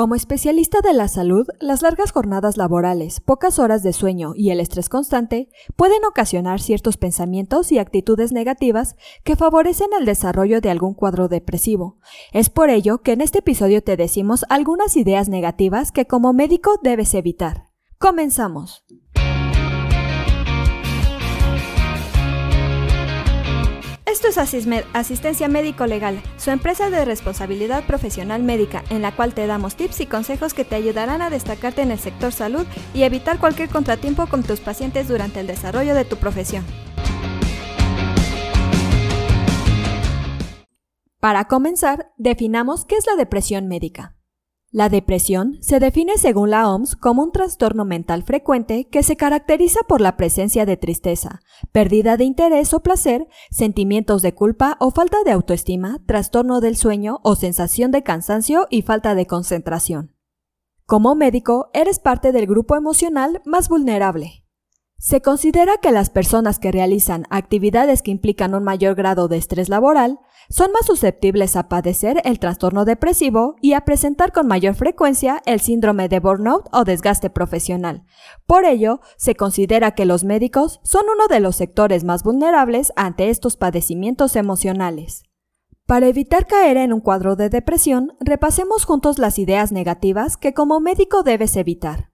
Como especialista de la salud, las largas jornadas laborales, pocas horas de sueño y el estrés constante pueden ocasionar ciertos pensamientos y actitudes negativas que favorecen el desarrollo de algún cuadro depresivo. Es por ello que en este episodio te decimos algunas ideas negativas que como médico debes evitar. Comenzamos. Esto es Asismed, Asistencia Médico Legal, su empresa de responsabilidad profesional médica, en la cual te damos tips y consejos que te ayudarán a destacarte en el sector salud y evitar cualquier contratiempo con tus pacientes durante el desarrollo de tu profesión. Para comenzar, definamos qué es la depresión médica. La depresión se define según la OMS como un trastorno mental frecuente que se caracteriza por la presencia de tristeza, pérdida de interés o placer, sentimientos de culpa o falta de autoestima, trastorno del sueño o sensación de cansancio y falta de concentración. Como médico, eres parte del grupo emocional más vulnerable. Se considera que las personas que realizan actividades que implican un mayor grado de estrés laboral son más susceptibles a padecer el trastorno depresivo y a presentar con mayor frecuencia el síndrome de burnout o desgaste profesional. Por ello, se considera que los médicos son uno de los sectores más vulnerables ante estos padecimientos emocionales. Para evitar caer en un cuadro de depresión, repasemos juntos las ideas negativas que como médico debes evitar.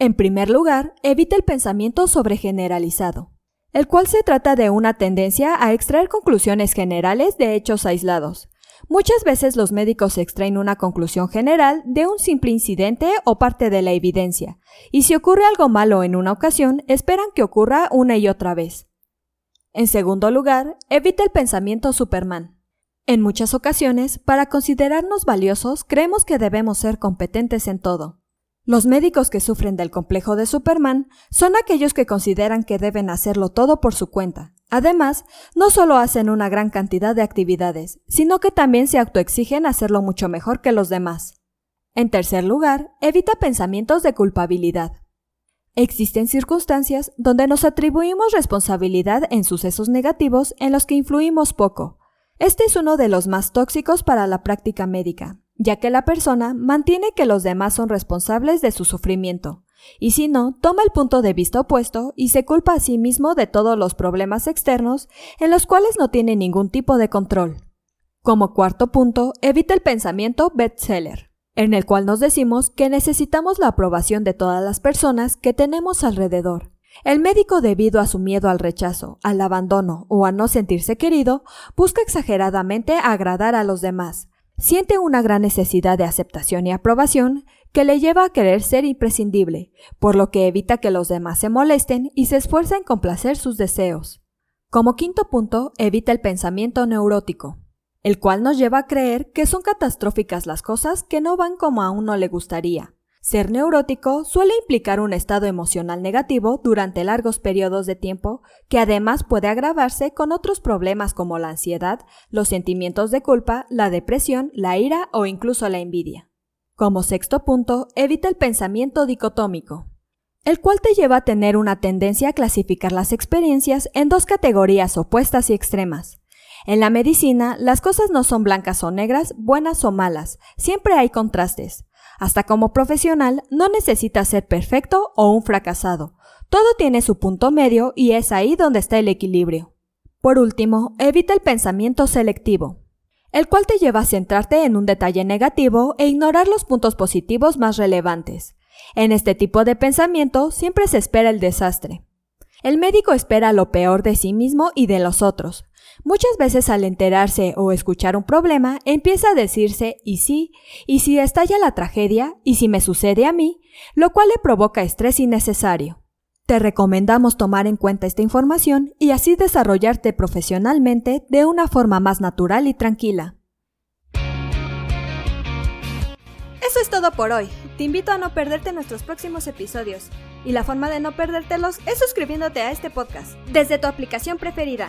En primer lugar, evita el pensamiento sobregeneralizado, el cual se trata de una tendencia a extraer conclusiones generales de hechos aislados. Muchas veces los médicos extraen una conclusión general de un simple incidente o parte de la evidencia, y si ocurre algo malo en una ocasión, esperan que ocurra una y otra vez. En segundo lugar, evita el pensamiento Superman. En muchas ocasiones, para considerarnos valiosos, creemos que debemos ser competentes en todo. Los médicos que sufren del complejo de Superman son aquellos que consideran que deben hacerlo todo por su cuenta. Además, no solo hacen una gran cantidad de actividades, sino que también se autoexigen hacerlo mucho mejor que los demás. En tercer lugar, evita pensamientos de culpabilidad. Existen circunstancias donde nos atribuimos responsabilidad en sucesos negativos en los que influimos poco. Este es uno de los más tóxicos para la práctica médica, ya que la persona mantiene que los demás son responsables de su sufrimiento, y si no, toma el punto de vista opuesto y se culpa a sí mismo de todos los problemas externos en los cuales no tiene ningún tipo de control. Como cuarto punto, evita el pensamiento bestseller, en el cual nos decimos que necesitamos la aprobación de todas las personas que tenemos alrededor. El médico, debido a su miedo al rechazo, al abandono o a no sentirse querido, busca exageradamente agradar a los demás, siente una gran necesidad de aceptación y aprobación que le lleva a querer ser imprescindible, por lo que evita que los demás se molesten y se esfuerza en complacer sus deseos. Como quinto punto, evita el pensamiento neurótico, el cual nos lleva a creer que son catastróficas las cosas que no van como a uno le gustaría, ser neurótico suele implicar un estado emocional negativo durante largos periodos de tiempo que además puede agravarse con otros problemas como la ansiedad, los sentimientos de culpa, la depresión, la ira o incluso la envidia. Como sexto punto, evita el pensamiento dicotómico, el cual te lleva a tener una tendencia a clasificar las experiencias en dos categorías opuestas y extremas. En la medicina, las cosas no son blancas o negras, buenas o malas, siempre hay contrastes. Hasta como profesional no necesitas ser perfecto o un fracasado. Todo tiene su punto medio y es ahí donde está el equilibrio. Por último, evita el pensamiento selectivo, el cual te lleva a centrarte en un detalle negativo e ignorar los puntos positivos más relevantes. En este tipo de pensamiento siempre se espera el desastre. El médico espera lo peor de sí mismo y de los otros, Muchas veces al enterarse o escuchar un problema, empieza a decirse y sí, y si estalla la tragedia, y si me sucede a mí, lo cual le provoca estrés innecesario. Te recomendamos tomar en cuenta esta información y así desarrollarte profesionalmente de una forma más natural y tranquila. Eso es todo por hoy. Te invito a no perderte nuestros próximos episodios. Y la forma de no perdértelos es suscribiéndote a este podcast desde tu aplicación preferida.